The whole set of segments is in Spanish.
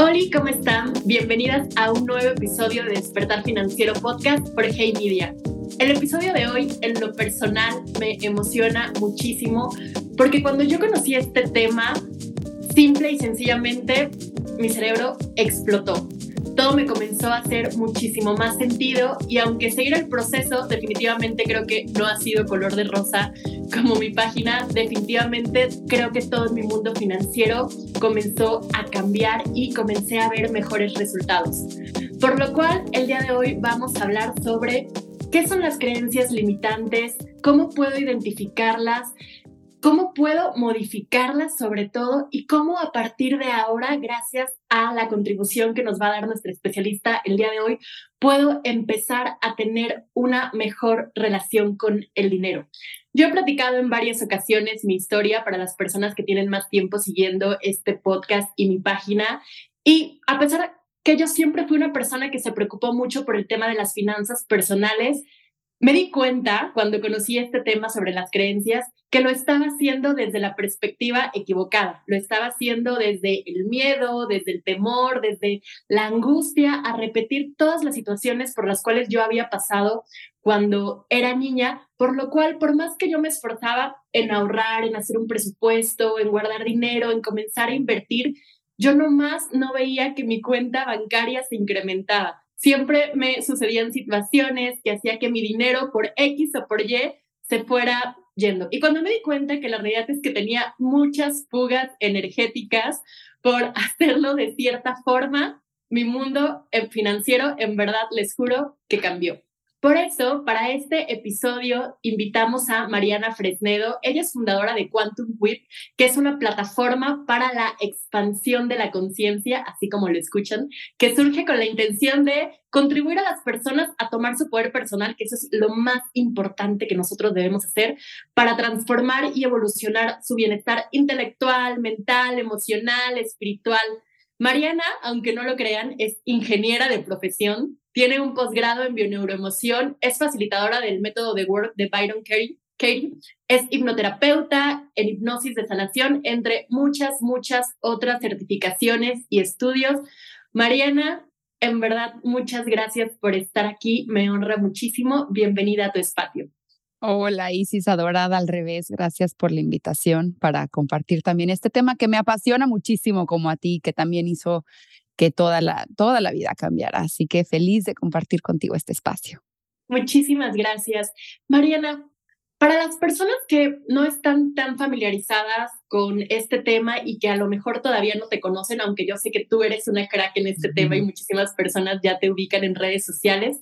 Hola, ¿cómo están? Bienvenidas a un nuevo episodio de Despertar Financiero Podcast por Hey Media. El episodio de hoy, en lo personal, me emociona muchísimo porque cuando yo conocí este tema, simple y sencillamente, mi cerebro explotó todo me comenzó a hacer muchísimo más sentido y aunque seguir el proceso, definitivamente creo que no ha sido color de rosa como mi página, definitivamente creo que todo mi mundo financiero comenzó a cambiar y comencé a ver mejores resultados. Por lo cual, el día de hoy vamos a hablar sobre qué son las creencias limitantes, cómo puedo identificarlas, cómo puedo modificarlas sobre todo y cómo a partir de ahora, gracias a la contribución que nos va a dar nuestra especialista el día de hoy, puedo empezar a tener una mejor relación con el dinero. Yo he platicado en varias ocasiones mi historia para las personas que tienen más tiempo siguiendo este podcast y mi página. Y a pesar que yo siempre fui una persona que se preocupó mucho por el tema de las finanzas personales, me di cuenta cuando conocí este tema sobre las creencias que lo estaba haciendo desde la perspectiva equivocada, lo estaba haciendo desde el miedo, desde el temor, desde la angustia a repetir todas las situaciones por las cuales yo había pasado cuando era niña, por lo cual, por más que yo me esforzaba en ahorrar, en hacer un presupuesto, en guardar dinero, en comenzar a invertir, yo nomás no veía que mi cuenta bancaria se incrementaba. Siempre me sucedían situaciones que hacía que mi dinero por X o por Y se fuera yendo. Y cuando me di cuenta que la realidad es que tenía muchas fugas energéticas por hacerlo de cierta forma, mi mundo eh, financiero en verdad les juro que cambió. Por eso, para este episodio invitamos a Mariana Fresnedo. Ella es fundadora de Quantum Whip, que es una plataforma para la expansión de la conciencia, así como lo escuchan, que surge con la intención de contribuir a las personas a tomar su poder personal, que eso es lo más importante que nosotros debemos hacer para transformar y evolucionar su bienestar intelectual, mental, emocional, espiritual. Mariana, aunque no lo crean, es ingeniera de profesión, tiene un posgrado en bioneuroemoción, es facilitadora del método de Work de Byron Katie, es hipnoterapeuta en hipnosis de sanación, entre muchas, muchas otras certificaciones y estudios. Mariana, en verdad, muchas gracias por estar aquí. Me honra muchísimo. Bienvenida a tu espacio. Hola Isis, adorada al revés. Gracias por la invitación para compartir también este tema que me apasiona muchísimo como a ti, que también hizo que toda la, toda la vida cambiará. Así que feliz de compartir contigo este espacio. Muchísimas gracias. Mariana, para las personas que no están tan familiarizadas con este tema y que a lo mejor todavía no te conocen, aunque yo sé que tú eres una crack en este tema y muchísimas personas ya te ubican en redes sociales,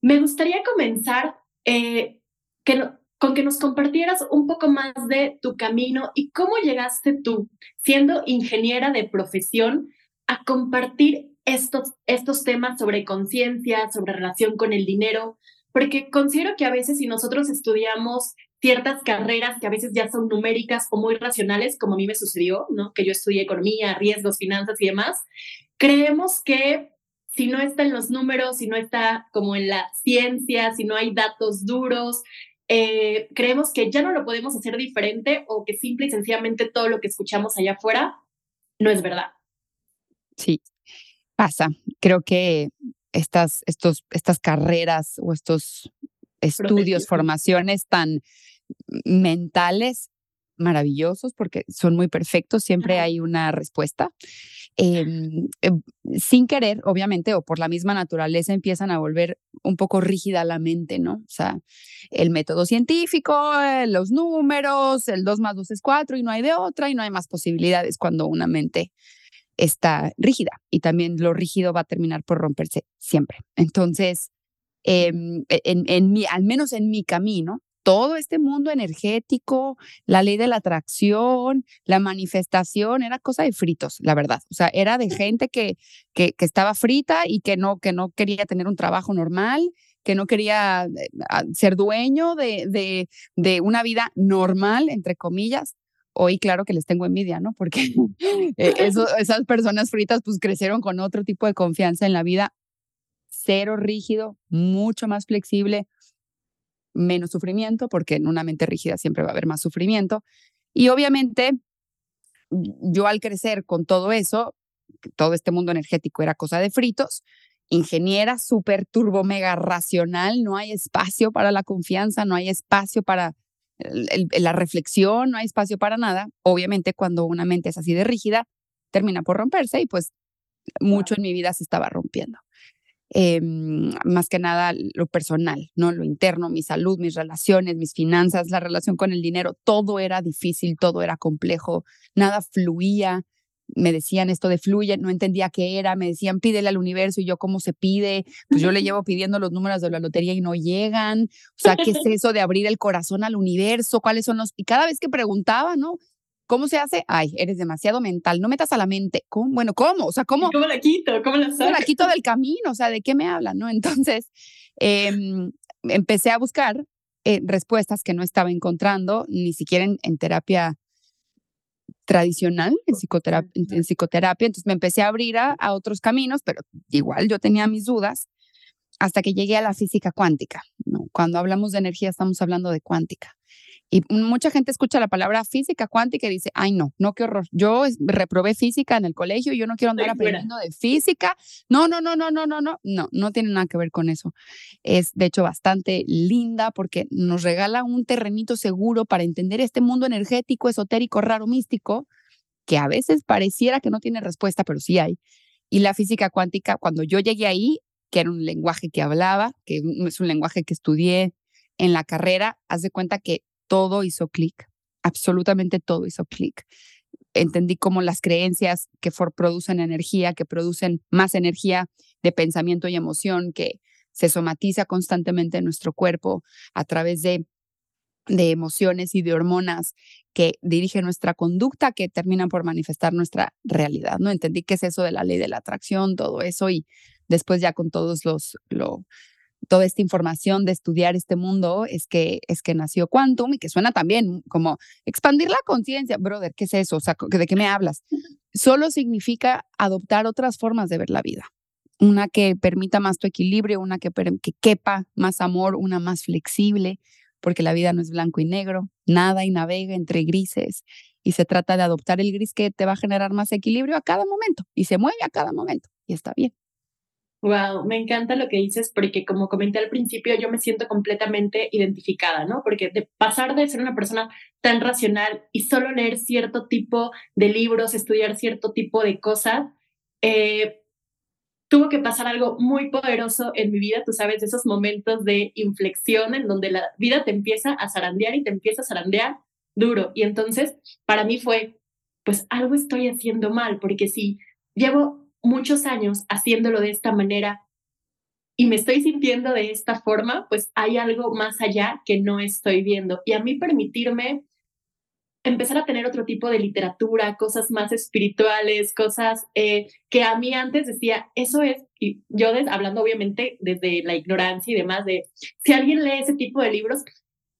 me gustaría comenzar eh, que con que nos compartieras un poco más de tu camino y cómo llegaste tú, siendo ingeniera de profesión, a compartir estos, estos temas sobre conciencia, sobre relación con el dinero, porque considero que a veces si nosotros estudiamos ciertas carreras que a veces ya son numéricas o muy racionales, como a mí me sucedió, ¿no? Que yo estudié economía, riesgos, finanzas y demás, creemos que si no está en los números, si no está como en la ciencia, si no hay datos duros, eh, creemos que ya no lo podemos hacer diferente o que simple y sencillamente todo lo que escuchamos allá afuera no es verdad. Sí, pasa. Creo que estas, estos, estas carreras o estos estudios, formaciones tan mentales maravillosos porque son muy perfectos, siempre hay una respuesta. Em, em, sin querer, obviamente, o por la misma naturaleza, empiezan a volver un poco rígida la mente, ¿no? O sea, el método científico, eh, los números, el 2 más 2 es 4 y no hay de otra y no hay más posibilidades cuando una mente está rígida y también lo rígido va a terminar por romperse siempre. Entonces, em, e, en, en mi, al menos en mi camino, todo este mundo energético, la ley de la atracción, la manifestación, era cosa de fritos, la verdad. O sea, era de gente que, que, que estaba frita y que no, que no quería tener un trabajo normal, que no quería eh, ser dueño de, de, de una vida normal, entre comillas hoy claro que les tengo envidia, ¿no? Porque eh, esas personas fritas pues crecieron con otro tipo de confianza en la vida, cero rígido, mucho más flexible, menos sufrimiento, porque en una mente rígida siempre va a haber más sufrimiento. Y obviamente yo al crecer con todo eso, todo este mundo energético era cosa de fritos, ingeniera súper turbo mega racional, no hay espacio para la confianza, no hay espacio para la reflexión, no hay espacio para nada. Obviamente cuando una mente es así de rígida, termina por romperse y pues mucho en mi vida se estaba rompiendo. Em, más que nada lo personal, ¿no? Lo interno, mi salud, mis relaciones, mis finanzas, la relación con el dinero, todo era difícil, todo era complejo, nada fluía. Me decían esto de fluye, no entendía qué era, me decían pídele al universo y yo cómo se pide, pues yo le llevo pidiendo los números de la lotería y no llegan, o sea, ¿qué es eso de abrir el corazón al universo? ¿Cuáles son los? Y cada vez que preguntaba, ¿no? ¿Cómo se hace? Ay, eres demasiado mental, no metas a la mente. ¿Cómo? Bueno, ¿cómo? O sea, ¿cómo? ¿Cómo la quito? ¿Cómo la saco? la quito del camino? O sea, ¿de qué me hablan? ¿No? Entonces, em, empecé a buscar eh, respuestas que no estaba encontrando, ni siquiera en, terapia tradicional, en psicoterapia, en, psicoterapia. Entonces me empecé a abrir a, a otros caminos, pero igual yo tenía mis dudas hasta que llegué a la física cuántica. ¿no? Cuando hablamos de energía estamos hablando de cuántica. Y mucha gente escucha la palabra física cuántica y dice, ay no, no, qué horror. Yo reprobé física en el colegio, yo no quiero andar aprendiendo de física. No, no, no, no, no, no, no, no, no tiene nada que ver con eso. Es de hecho bastante linda porque nos regala un terrenito seguro para entender este mundo energético, esotérico, raro, místico, que a veces pareciera que no tiene respuesta, pero sí hay. Y la física cuántica, cuando yo llegué ahí, que era un lenguaje que hablaba, que es un lenguaje que estudié en la carrera, haz de cuenta que todo hizo clic, absolutamente todo hizo clic. Entendí cómo las creencias que producen energía, que producen más energía de pensamiento y emoción, que se somatiza constantemente en nuestro cuerpo a través de, de emociones y de hormonas que dirigen nuestra conducta, que terminan por manifestar nuestra realidad. ¿no? Entendí qué es eso de la ley de la atracción, todo eso, y después ya con todos los, lo, toda esta información de estudiar este mundo es que, es que nació Quantum y que suena también como expandir la conciencia. Brother, ¿qué es eso? O sea, ¿de qué me hablas? Solo significa adoptar otras formas de ver la vida. Una que permita más tu equilibrio, una que, que quepa más amor, una más flexible, porque la vida no es blanco y negro, nada y navega entre grises y se trata de adoptar el gris que te va a generar más equilibrio a cada momento y se mueve a cada momento y está bien. Wow, me encanta lo que dices porque como comenté al principio, yo me siento completamente identificada, ¿no? Porque de pasar de ser una persona tan racional y solo leer cierto tipo de libros, estudiar cierto tipo de cosas, eh, tuvo que pasar algo muy poderoso en mi vida, tú sabes, esos momentos de inflexión en donde la vida te empieza a zarandear y te empieza a zarandear duro. Y entonces, para mí fue, pues algo estoy haciendo mal, porque si llevo muchos años haciéndolo de esta manera y me estoy sintiendo de esta forma, pues hay algo más allá que no estoy viendo. Y a mí permitirme empezar a tener otro tipo de literatura, cosas más espirituales, cosas eh, que a mí antes decía, eso es, y yo hablando obviamente desde la ignorancia y demás, de si alguien lee ese tipo de libros,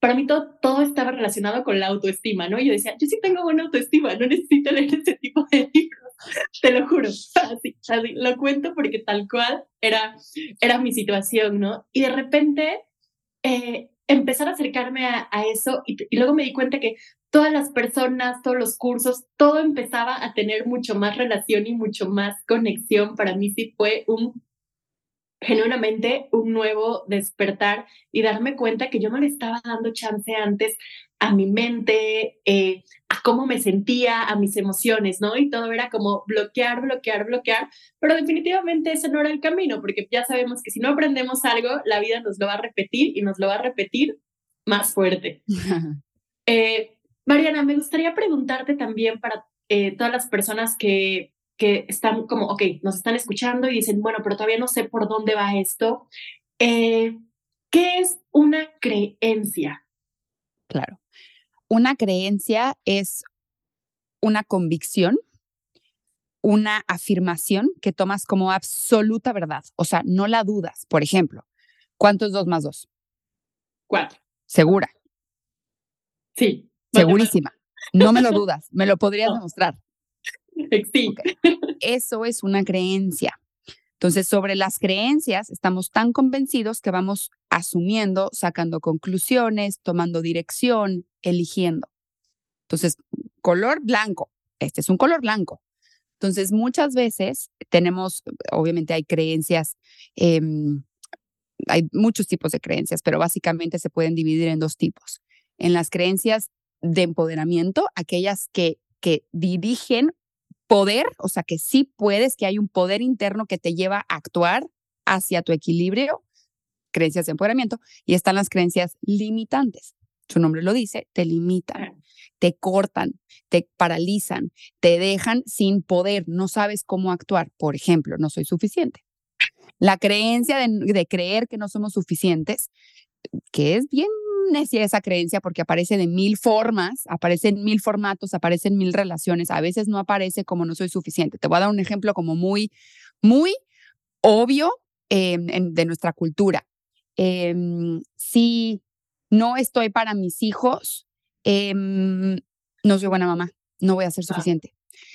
para mí todo, todo estaba relacionado con la autoestima, ¿no? Yo decía, yo sí tengo buena autoestima, no necesito leer ese tipo de libros. te lo juro, así, así, lo cuento porque tal cual era, era mi situación, ¿no? Y de repente eh, empezar a acercarme a, eso y, y, luego me di cuenta que todas las personas, todos los cursos, todo empezaba a tener mucho más relación y mucho más conexión. Para mí sí fue un genuinamente un nuevo despertar y darme cuenta que yo no le estaba dando chance antes a mi mente, eh, a cómo me sentía, a mis emociones, ¿no? Y todo era como bloquear, bloquear, bloquear, pero definitivamente ese no era el camino, porque ya sabemos que si no aprendemos algo, la vida nos lo va a repetir y nos lo va a repetir más fuerte. eh, Mariana, me gustaría preguntarte también para eh, todas las personas que que están como, ok, nos están escuchando y dicen, bueno, pero todavía no sé por dónde va esto. Eh, ¿Qué es una creencia? Claro. Una creencia es una convicción, una afirmación que tomas como absoluta verdad. O sea, no la dudas. Por ejemplo, ¿cuánto es dos más dos? Cuatro. ¿Segura? Sí. Segurísima. No me lo dudas. Me lo podrías demostrar. Eso es una creencia. Entonces, sobre las creencias, estamos tan convencidos que vamos asumiendo, sacando conclusiones, tomando dirección, eligiendo. Entonces, color blanco. Este es un color blanco. Entonces, muchas veces tenemos, obviamente hay creencias, em, hay muchos tipos de creencias, pero básicamente se pueden dividir en dos tipos. En las creencias de empoderamiento, aquellas que, que dirigen poder, o sea, que sí puedes, que hay un poder interno que te lleva a actuar hacia tu equilibrio, creencias de empoderamiento, y están las creencias limitantes. Su nombre lo dice, te limitan, te cortan, te paralizan, te dejan sin poder, no sabes cómo actuar. Por ejemplo, no soy suficiente. La creencia de, de creer que no somos suficientes, que es bien necia esa creencia porque aparece de mil formas, aparece en mil formatos, aparece en mil relaciones, a veces no aparece como no soy suficiente. Te voy a dar un ejemplo como muy, muy obvio em, de nuestra cultura. Em, si no estoy para mis hijos, em, no soy buena mamá, no voy a ser suficiente.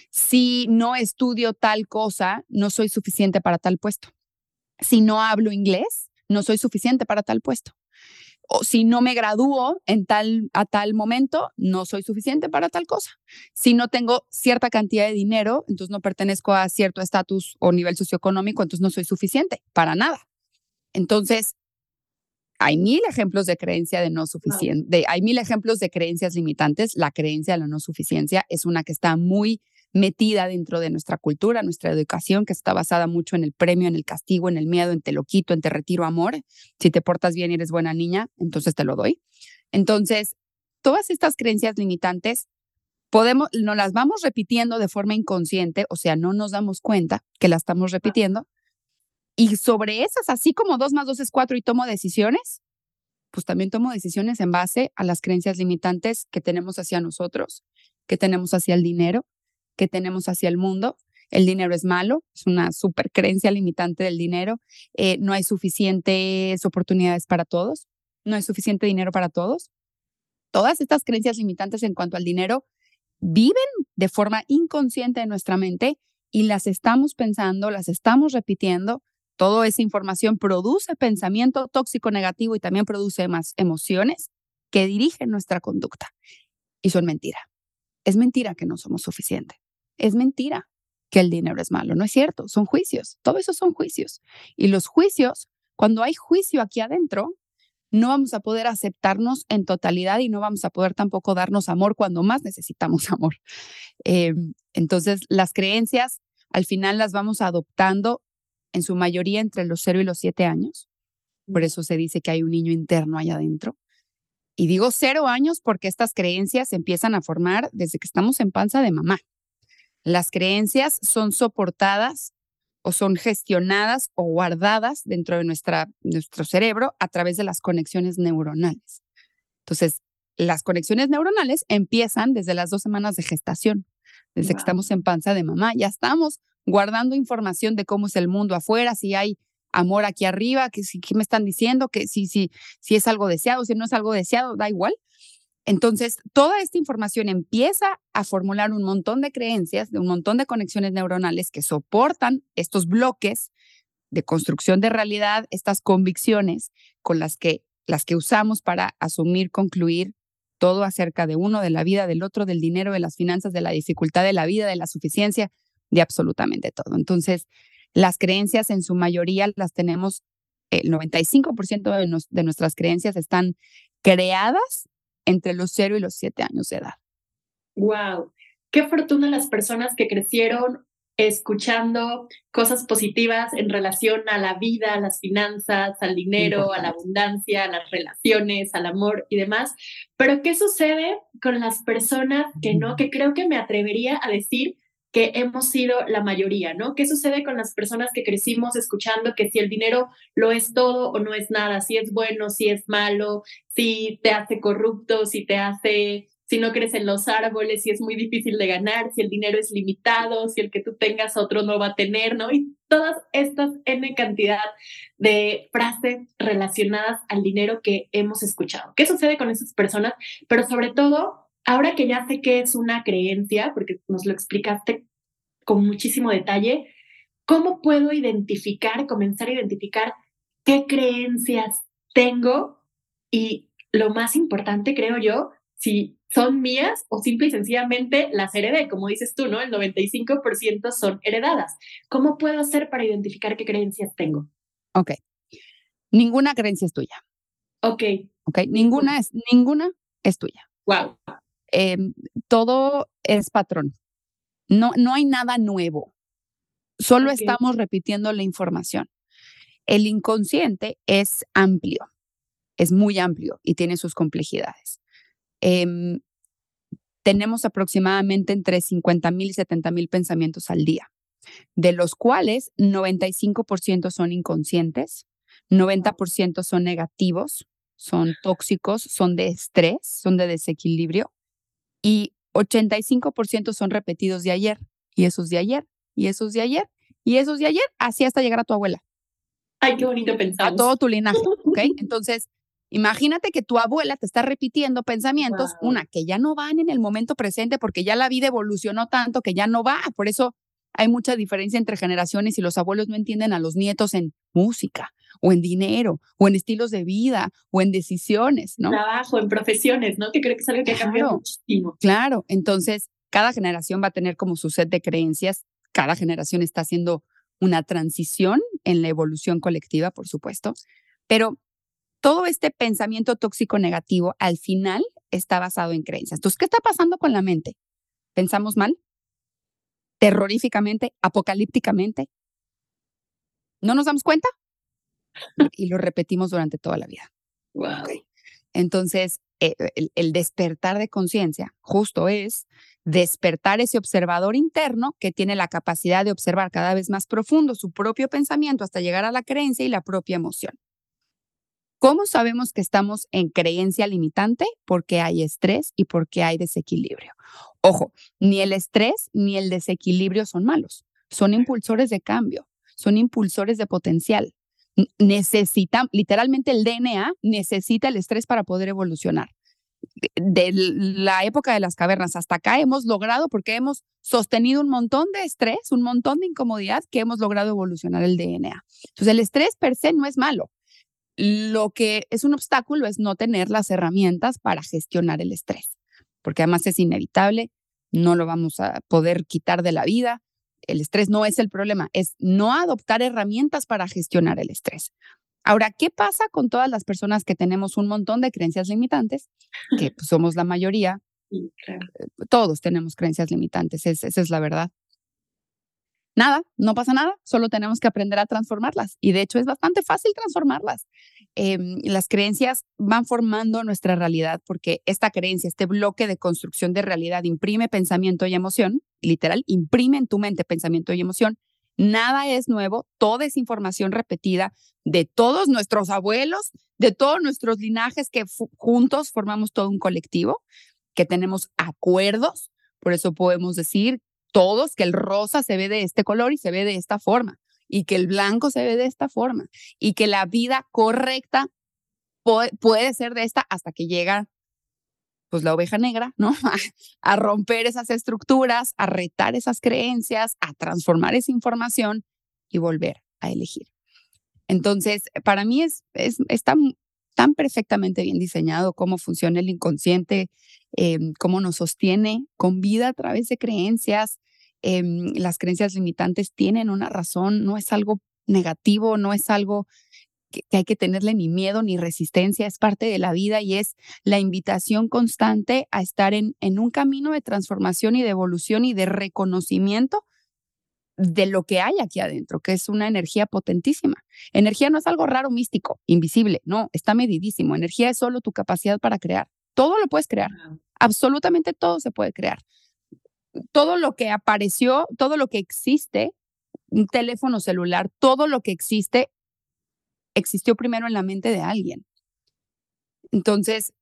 Si no estudio tal cosa, no soy suficiente para tal puesto. Si no hablo inglés, no soy suficiente para tal puesto o si no me gradúo en tal, a tal momento, no soy suficiente para tal cosa. Si no tengo cierta cantidad de dinero, entonces no pertenezco a cierto estatus o nivel socioeconómico, entonces no soy suficiente para nada. Entonces, hay mil ejemplos de creencia de no suficiente, hay mil ejemplos de creencias limitantes. La creencia de la no suficiencia es una que está muy metida dentro de nuestra cultura, nuestra educación, que está basada mucho en el premio, en el castigo, en el miedo, en te lo quito, en te retiro amor. Si te portas bien y eres buena niña, entonces te lo doy. Entonces, todas estas creencias limitantes podemos, nos las vamos repitiendo de forma inconsciente, o sea, no nos damos cuenta que las estamos repitiendo. Y sobre esas, así como dos más dos es cuatro y tomo decisiones, pues también tomo decisiones en base a las creencias limitantes que tenemos hacia nosotros, que tenemos hacia el dinero, que tenemos hacia el mundo. El dinero es malo, es una super creencia limitante del dinero. Eh, no hay suficientes oportunidades para todos, no hay suficiente dinero para todos. Todas estas creencias limitantes en cuanto al dinero viven de forma inconsciente en nuestra mente y las estamos pensando, las estamos repitiendo. Toda esa información produce pensamiento tóxico negativo y también produce más emociones que dirigen nuestra conducta. Y son mentira. Es mentira que no somos suficientes. Es mentira que el dinero es malo. No es cierto. Son juicios. Todo eso son juicios. Y los juicios, cuando hay juicio aquí adentro, no vamos a poder aceptarnos en totalidad y no vamos a poder tampoco darnos amor cuando más necesitamos amor. Em, entonces, las creencias al final las vamos adoptando en su mayoría entre los 0 y los 7 años. Por eso se dice que hay un niño interno allá adentro. Y digo cero años porque estas creencias empiezan a formar desde que estamos en panza de mamá. Las creencias son soportadas o son gestionadas o guardadas dentro de nuestra, nuestro cerebro a través de las conexiones neuronales. Entonces, las conexiones neuronales empiezan desde las dos semanas de gestación, desde que estamos en panza de mamá. Ya estamos guardando información de cómo es el mundo afuera, si hay amor aquí arriba, que si me están diciendo, que si, si, si es algo deseado, si no es algo deseado, da igual. Entonces, toda esta información empieza a formular un montón de creencias, de un montón de conexiones neuronales que soportan estos bloques de construcción de realidad, estas convicciones con las que, las que usamos para asumir, concluir todo acerca de uno, de la vida, del otro, del dinero, de las finanzas, de la dificultad de la vida, de la suficiencia, de absolutamente todo. Entonces, las creencias en su mayoría las tenemos, el 95% de, de nuestras creencias están creadas entre los 0 y los 7 años de edad. ¡Wow! Qué fortuna las personas que crecieron escuchando cosas positivas en relación a la vida, a las finanzas, al dinero, a la abundancia, a las relaciones, al amor y demás. Pero ¿qué sucede con las personas que no? Que creo que me atrevería a decir que hemos sido la mayoría, ¿no? ¿Qué sucede con las personas que crecimos escuchando que si el dinero lo es todo o no es nada, si es bueno, si es malo, si te hace corrupto, si te hace, si no crecen los árboles, si es muy difícil de ganar, si el dinero es limitado, si el que tú tengas otro no va a tener, ¿no? Y todas estas N cantidad de frases relacionadas al dinero que hemos escuchado. ¿Qué sucede con esas personas? Pero sobre todo, ahora que ya sé que es una creencia, porque nos lo explicaste con muchísimo detalle, ¿cómo puedo identificar, comenzar a identificar qué creencias tengo? Y lo más importante, creo yo, si son mías o simple y sencillamente las heredé, como dices tú, ¿no? El 95% son heredadas. ¿Cómo puedo hacer para identificar qué creencias tengo? Ok. Ninguna creencia es tuya. Ok. Ok, ninguna es, ninguna es tuya. Wow. Em, todo es patrón. No, no hay nada nuevo. Solo estamos repitiendo la información. El inconsciente es amplio, es muy amplio y tiene sus complejidades. Em, tenemos aproximadamente entre 50 mil y 70 mil pensamientos al día, de los cuales 95% son inconscientes, 90% son negativos, son tóxicos, son de estrés, son de desequilibrio y 85% son repetidos de ayer y esos de ayer y esos de ayer y esos de ayer, así hasta llegar a tu abuela. Ay, qué bonito pensar. A todo tu linaje, ¿ok? Entonces, imagínate que tu abuela te está repitiendo pensamientos, una, que ya no van en el momento presente porque ya la vida evolucionó tanto que ya no va. Por eso hay mucha diferencia entre generaciones y los abuelos no entienden a los nietos en música o en dinero o en estilos de vida o en decisiones, ¿no? Trabajo, en profesiones, ¿no? Que creo que es algo que ha cambiado muchísimo. Claro, entonces cada generación va a tener como su set de creencias, cada generación está haciendo una transición en la evolución colectiva, por supuesto, pero todo este pensamiento tóxico negativo al final está basado en creencias. Entonces, ¿qué está pasando con la mente? ¿Pensamos mal? terroríficamente, apocalípticamente. ¿No nos damos cuenta? Y lo repetimos durante toda la vida. Entonces, eh, el, despertar de conciencia justo es despertar ese observador interno que tiene la capacidad de observar cada vez más profundo su propio pensamiento hasta llegar a la creencia y la propia emoción. ¿Cómo sabemos que estamos en creencia limitante? Porque hay estrés y porque hay desequilibrio. Ojo, ni el estrés ni el desequilibrio son malos, son impulsores de cambio, son impulsores de potencial. Necesitan, literalmente el DNA necesita el estrés para poder evolucionar. De la época de las cavernas hasta acá hemos logrado, porque hemos sostenido un montón de estrés, un montón de incomodidad, que hemos logrado evolucionar el DNA. Entonces, el estrés per se no es malo. Lo que es un obstáculo es no tener las herramientas para gestionar el estrés, porque además es inevitable, no lo vamos a poder quitar de la vida. El estrés no es el problema, es no adoptar herramientas para gestionar el estrés. Ahora, ¿qué pasa con todas las personas que tenemos un montón de creencias limitantes? Que pues, somos la mayoría. Eh, todos tenemos creencias limitantes, esa es la verdad. Nada, no pasa nada, solo tenemos que aprender a transformarlas. Y de hecho es bastante fácil transformarlas. Em, las creencias van formando nuestra realidad porque esta creencia, este bloque de construcción de realidad imprime pensamiento y emoción, literal, imprime en tu mente pensamiento y emoción. Nada es nuevo, toda es información repetida de todos nuestros abuelos, de todos nuestros linajes que juntos formamos todo un colectivo, que tenemos acuerdos. Por eso podemos decir todos que el rosa se ve de este color y se ve de esta forma, y que el blanco se ve de esta forma, y que la vida correcta puede, ser de esta hasta que llega pues la oveja negra, ¿no? A, romper esas estructuras, a retar esas creencias, a transformar esa información y volver a elegir. Entonces, para mí es, es, tan, tan perfectamente bien diseñado cómo funciona el inconsciente, Em, cómo nos sostiene con vida a través de creencias. Em, las creencias limitantes tienen una razón, no es algo negativo, no es algo que, hay que tenerle ni miedo ni resistencia, es parte de la vida y es la invitación constante a estar en, en un camino de transformación y de evolución y de reconocimiento de lo que hay aquí adentro, que es una energía potentísima. Energía no es algo raro, místico, invisible, no, está medidísimo. Energía es solo tu capacidad para crear. Todo lo puedes crear. Absolutamente todo se puede crear. Todo lo que apareció, todo lo que existe, un teléfono celular, todo lo que existe, existió primero en la mente de alguien. Entonces,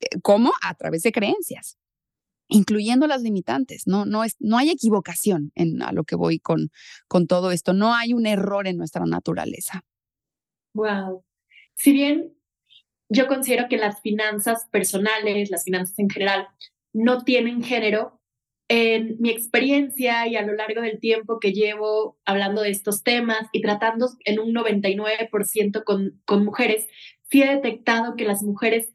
eh, ¿cómo? A través de creencias, incluyendo las limitantes. No, no, es, no hay equivocación en a lo que voy con, con todo esto. No hay un error en nuestra naturaleza. Wow. Si bien yo considero que las finanzas personales, las finanzas en general, no tienen género. En mi experiencia y a lo largo del tiempo que llevo hablando de estos temas y tratando en un 99% con, con mujeres, sí he detectado que las mujeres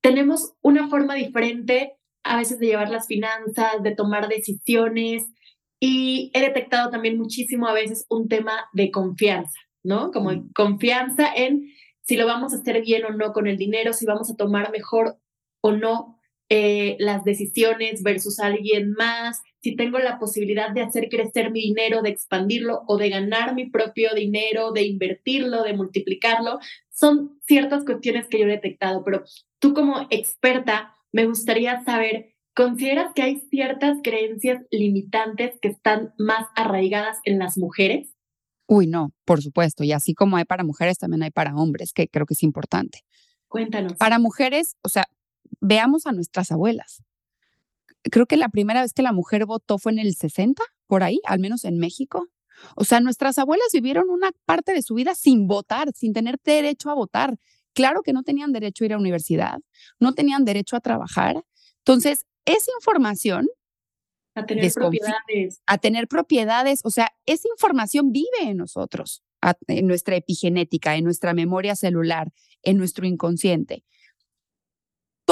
tenemos una forma diferente a veces de llevar las finanzas, de tomar decisiones y he detectado también muchísimo a veces un tema de confianza, ¿no? Como mm. confianza en si lo vamos a hacer bien o no con el dinero, si vamos a tomar mejor o no eh, las decisiones versus alguien más, si tengo la posibilidad de hacer crecer mi dinero, de expandirlo o de ganar mi propio dinero, de invertirlo, de multiplicarlo, son ciertas cuestiones que yo he detectado, pero tú como experta, me gustaría saber, ¿consideras que hay ciertas creencias limitantes que están más arraigadas en las mujeres? Uy, no, por supuesto. Y así como hay para mujeres, también hay para hombres, que creo que es importante. Cuéntanos. Para mujeres, o sea, veamos a nuestras abuelas. Creo que la primera vez que la mujer votó fue en el 60, por ahí, al menos en México. O sea, nuestras abuelas vivieron una parte de su vida sin votar, sin tener derecho a votar. Claro que no tenían derecho a ir a la universidad, no tenían derecho a trabajar. Entonces, esa información a tener propiedades. A tener propiedades. O sea, esa información vive en nosotros, en nuestra epigenética, en nuestra memoria celular, en nuestro inconsciente.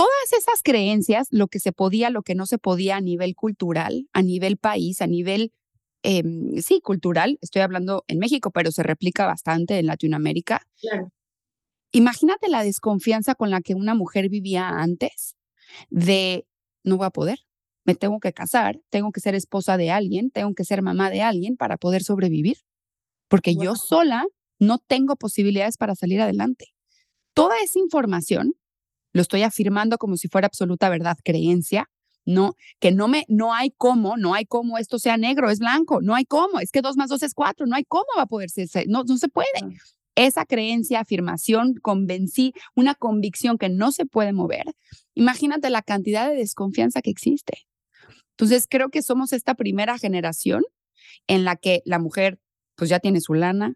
Todas esas creencias, lo que se podía, lo que no se podía a nivel cultural, a nivel país, a nivel, em, sí, cultural, estoy hablando en México, pero se replica bastante en Latinoamérica. Claro. Imagínate la desconfianza con la que una mujer vivía antes de no voy a poder, me tengo que casar, tengo que ser esposa de alguien, tengo que ser mamá de alguien para poder sobrevivir, porque yo sola no tengo posibilidades para salir adelante. Toda esa información, lo estoy afirmando como si fuera absoluta verdad, creencia, no, que no me, no hay cómo, no hay cómo esto sea negro, es blanco, no hay cómo, es que dos más dos es cuatro, no hay cómo va a poder ser, no, no se puede. Esa creencia, afirmación, convencí, una convicción que no se puede mover. Imagínate la cantidad de desconfianza que existe. Entonces, creo que somos esta primera generación en la que la mujer pues ya tiene su lana,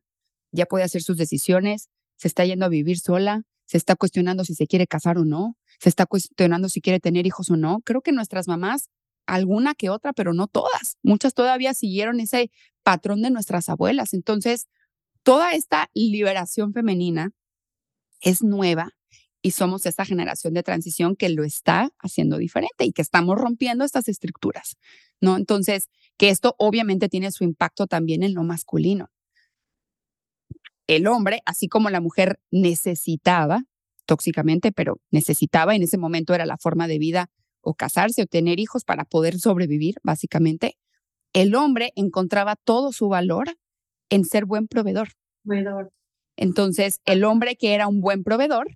ya puede hacer sus decisiones, se está yendo a vivir sola, se está cuestionando si se quiere casar o no, se está cuestionando si quiere tener hijos o no. Creo que nuestras mamás, alguna que otra, pero no todas, muchas todavía siguieron ese patrón de nuestras abuelas. Entonces, toda esta liberación femenina es nueva y somos esta generación de transición que lo está haciendo diferente y que estamos rompiendo estas estructuras, ¿no? Entonces, que esto obviamente tiene su impacto también en lo masculino. El hombre, así como la mujer necesitaba tóxicamente, pero necesitaba, en ese momento era la forma de vida o casarse o tener hijos para poder sobrevivir, básicamente, el hombre encontraba todo su valor en ser buen proveedor. Proveedor. Entonces, el hombre que era un buen proveedor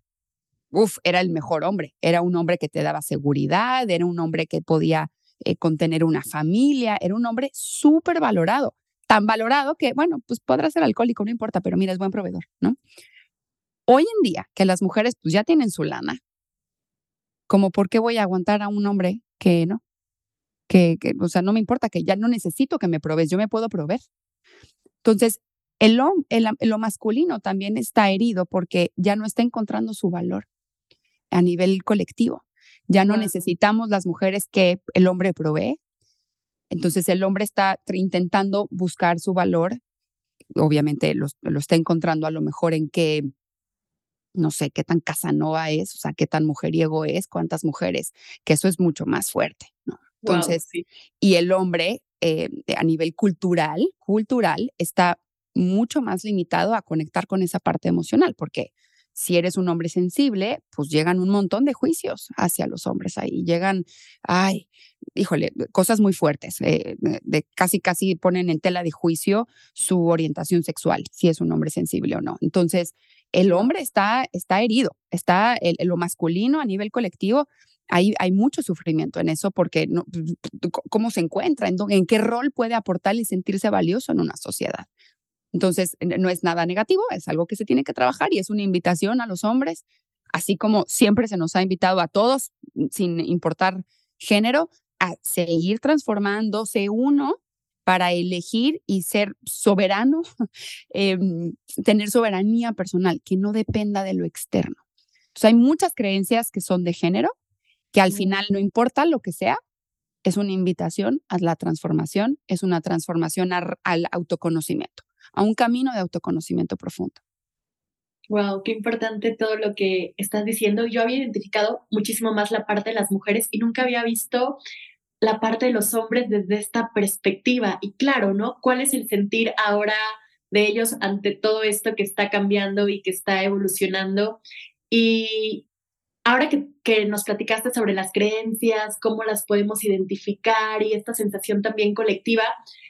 uf, era el mejor hombre. Era un hombre que te daba seguridad, era un hombre que podía eh, contener una familia, era un hombre súper valorado. Tan valorado que, bueno, pues podrá ser alcohólico, no importa, pero mira, es buen proveedor, ¿no? Hoy en día, que las mujeres pues ya tienen su lana, como por qué voy a aguantar a un hombre que no, que, que o sea, no me importa, que ya no necesito que me provees, yo me puedo proveer. Entonces, el, el, lo masculino también está herido porque ya no está encontrando su valor a nivel colectivo. Ya no necesitamos las mujeres que el hombre provee. Entonces el hombre está intentando buscar su valor. Obviamente lo, está encontrando a lo mejor en qué, no sé, qué tan casanova es, o sea, qué tan mujeriego es, cuántas mujeres, que eso es mucho más fuerte. ¿no? Entonces, y el hombre eh, a nivel cultural, cultural, está mucho más limitado a conectar con esa parte emocional, porque si eres un hombre sensible, pues llegan un montón de juicios hacia los hombres ahí. Llegan, ay, híjole, cosas muy fuertes. Eh, de, casi, casi ponen en tela de juicio su orientación sexual, si es un hombre sensible o no. Entonces, el hombre está, está herido, está lo masculino a nivel colectivo. Hay, hay mucho sufrimiento en eso porque no, cómo se encuentra, en, en qué rol puede aportar y sentirse valioso en una sociedad. Entonces, no es nada negativo, es algo que se tiene que trabajar y es una invitación a los hombres, así como siempre se nos ha invitado a todos, sin importar género, a seguir transformándose uno para elegir y ser soberano, em, tener soberanía personal, que no dependa de lo externo. Entonces, hay muchas creencias que son de género, que al final no importa lo que sea, es una invitación a la transformación, es una transformación al autoconocimiento a un camino de autoconocimiento profundo. Wow, qué importante todo lo que estás diciendo. Yo había identificado muchísimo más la parte de las mujeres y nunca había visto la parte de los hombres desde esta perspectiva. Y claro, ¿no? ¿Cuál es el sentir ahora de ellos ante todo esto que está cambiando y que está evolucionando? Y ahora que, que nos platicaste sobre las creencias, cómo las podemos identificar y esta sensación también colectiva,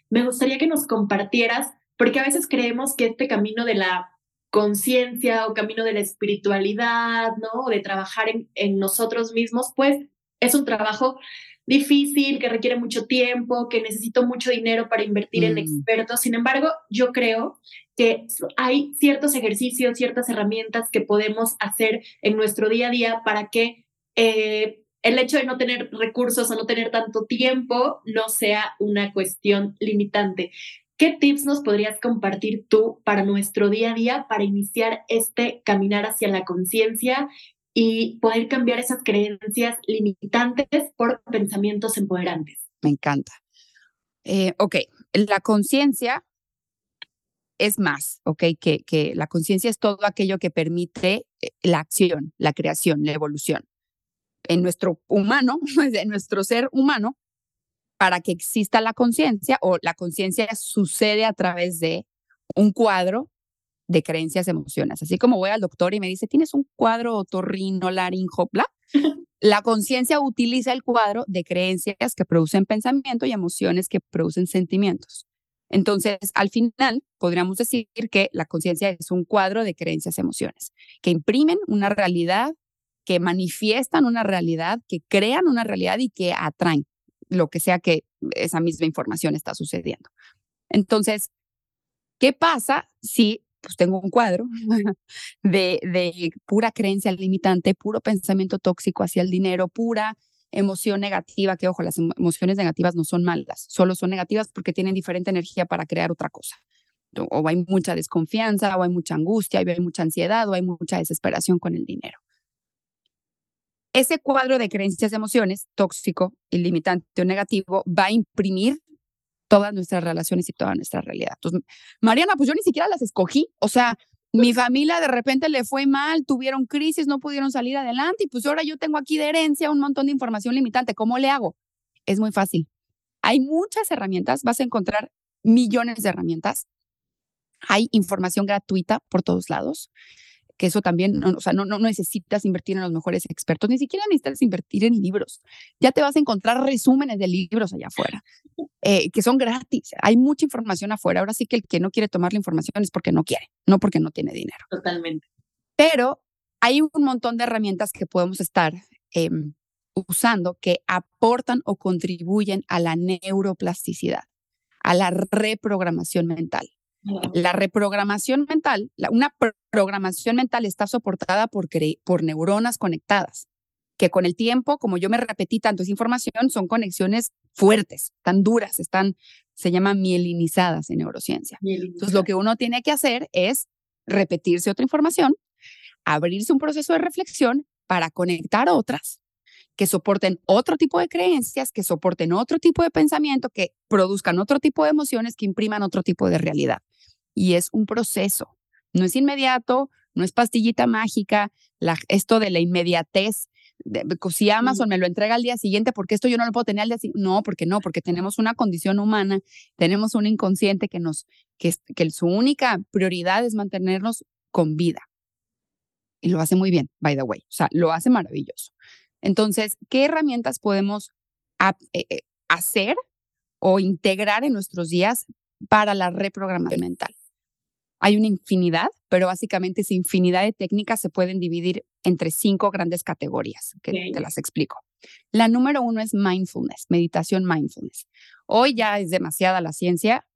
me gustaría que nos compartieras, porque a veces creemos que este camino de la conciencia o camino de la espiritualidad, ¿no? O de trabajar en, en, nosotros mismos, pues es un trabajo difícil, que requiere mucho tiempo, que necesito mucho dinero para invertir en mm. expertos. Sin embargo, yo creo que hay ciertos ejercicios, ciertas herramientas que podemos hacer en nuestro día a día para que eh, el hecho de no tener recursos o no tener tanto tiempo no sea una cuestión limitante. ¿Qué tips nos podrías compartir tú para nuestro día a día para iniciar este caminar hacia la conciencia y poder cambiar esas creencias limitantes por pensamientos empoderantes? Me encanta. Eh, ok, la conciencia es más, ok, que, que la conciencia es todo aquello que permite eh, la acción, la creación, la evolución. En nuestro humano, en nuestro ser humano, para que exista la conciencia o la conciencia sucede a través de un cuadro de creencias, emociones. Así como voy al doctor y me dice, tienes un cuadro otorrino, laringo, bla. La conciencia utiliza el cuadro de creencias que producen pensamiento y emociones que producen sentimientos. Entonces, al final, podríamos decir que la conciencia es un cuadro de creencias, emociones, que imprimen una realidad, que manifiestan una realidad, que crean una realidad y que atraen lo que sea que esa misma información está sucediendo. Entonces, ¿qué pasa si pues tengo un cuadro de, de pura creencia limitante, puro pensamiento tóxico hacia el dinero, pura emoción negativa, que ojo, las emociones negativas no son malas, solo son negativas porque tienen diferente energía para crear otra cosa. O hay mucha desconfianza, o hay mucha angustia, o hay mucha ansiedad, o hay mucha desesperación con el dinero. Ese cuadro de creencias, emociones, tóxico, ilimitante o negativo, va a imprimir todas nuestras relaciones y toda nuestra realidad. Mariana, pues yo ni siquiera las escogí. O sea, mi familia de repente le fue mal, tuvieron crisis, no pudieron salir adelante y pues ahora yo tengo aquí de herencia un montón de información limitante. ¿Cómo le hago? Es muy fácil. Hay muchas herramientas, vas a encontrar millones de herramientas. Hay información gratuita por todos lados que eso también, o sea, no, no necesitas invertir en los mejores expertos, ni siquiera necesitas invertir en libros. Ya te vas a encontrar resúmenes de libros allá afuera, eh, que son gratis. Hay mucha información afuera. Ahora sí que el que no quiere tomar la información es porque no quiere, no porque no tiene dinero. Totalmente. Pero hay un montón de herramientas que podemos estar em, usando que aportan o contribuyen a la neuroplasticidad, a la reprogramación mental. La reprogramación mental, una programación mental está soportada por, por neuronas conectadas, que con el tiempo, como yo me repetí tanto esa información, son conexiones fuertes, tan duras, están, se llaman mielinizadas en neurociencia. Entonces, lo que uno tiene que hacer es repetirse otra información, abrirse un proceso de reflexión para conectar otras que soporten otro tipo de creencias, que soporten otro tipo de pensamiento, que produzcan otro tipo de emociones, que impriman otro tipo de realidad y es un proceso. No es inmediato, no es pastillita mágica, la, esto de la inmediatez. De, si Amazon me lo entrega al día siguiente, porque esto yo no lo puedo tener al día siguiente. No, porque no, porque tenemos una condición humana, tenemos un inconsciente que nos, que, que su única prioridad es mantenernos con vida. Y lo hace muy bien, by the way. O sea, lo hace maravilloso. Entonces, ¿qué herramientas podemos eh, eh, hacer o integrar en nuestros días para la reprogramación mental? Hay una infinidad, pero básicamente esa infinidad de técnicas se pueden dividir entre cinco grandes categorías, que te las explico. La número uno es mindfulness, meditación mindfulness. Hoy ya es demasiada la ciencia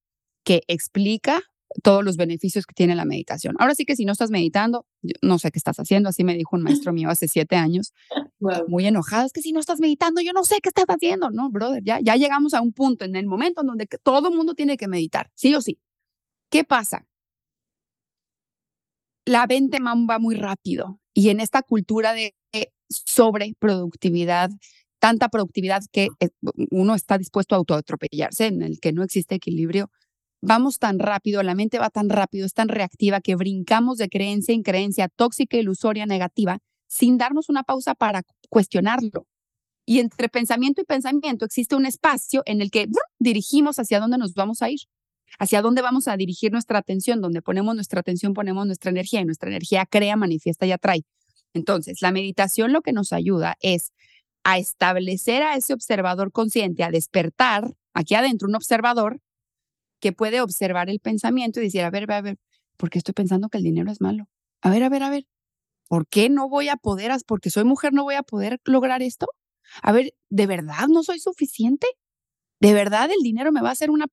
que explica todos los beneficios que tiene la meditación. Ahora sí que si no estás meditando, no sé qué estás haciendo, así me dijo un maestro mío hace siete años, muy enojado, es que si no estás meditando, yo no sé qué estás haciendo. No, brother, ya, ya llegamos a un punto en el momento en donde todo el mundo tiene que meditar, sí o sí. ¿Qué pasa? La venta va muy rápido y en esta cultura de sobreproductividad, tanta productividad que eh, uno está dispuesto a autoatropellarse, en el que no existe equilibrio, vamos tan rápido, la mente va tan rápido, es tan reactiva que brincamos de creencia en creencia tóxica, ilusoria, negativa, sin darnos una pausa para cuestionarlo. Y entre pensamiento y pensamiento existe un espacio en el que dirigimos hacia dónde nos vamos a ir, hacia dónde vamos a dirigir nuestra atención, donde ponemos nuestra atención, ponemos nuestra energía y nuestra energía crea, manifiesta y atrae. Entonces, la meditación lo que nos ayuda es a establecer a ese observador consciente, a despertar aquí adentro un observador que puede observar el pensamiento y decir, a ver, a ver, ¿por qué estoy pensando que el dinero es malo? A ver, a ver, a ver, ¿por qué no voy a poder, porque soy mujer, no voy a poder lograr esto? A ver, ¿de verdad no soy suficiente? ¿De verdad el dinero me va a hacer una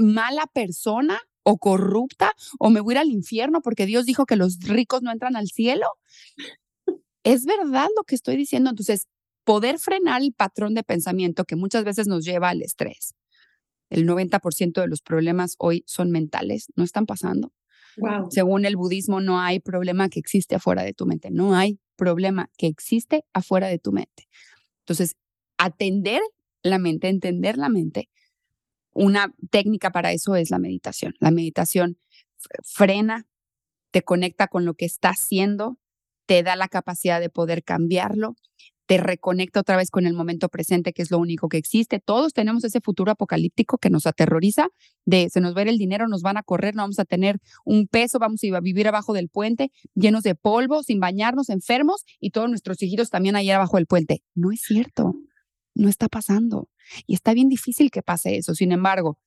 mala persona o corrupta o me voy a ir al infierno porque Dios dijo que los ricos no entran al cielo? ¿Es verdad lo que estoy diciendo? Entonces, poder frenar el patrón de pensamiento que muchas veces nos lleva al estrés. El 90% de los problemas hoy son mentales, no están pasando. Según el budismo, no hay problema que existe afuera de tu mente, no hay problema que existe afuera de tu mente. Entonces, atender la mente, entender la mente, una técnica para eso es la meditación. La meditación frena, te conecta con lo que está haciendo, te da la capacidad de poder cambiarlo, te reconecta otra vez con el momento presente, que es lo único que existe. Todos tenemos ese futuro apocalíptico que nos aterroriza, de se nos va el dinero, nos van a correr, no vamos a tener un peso, vamos a vivir abajo del puente, llenos de polvo, sin bañarnos, enfermos, y todos nuestros hijitos también ahí abajo del puente. No es cierto, no está pasando. Y está bien difícil que pase eso. Sin embargo,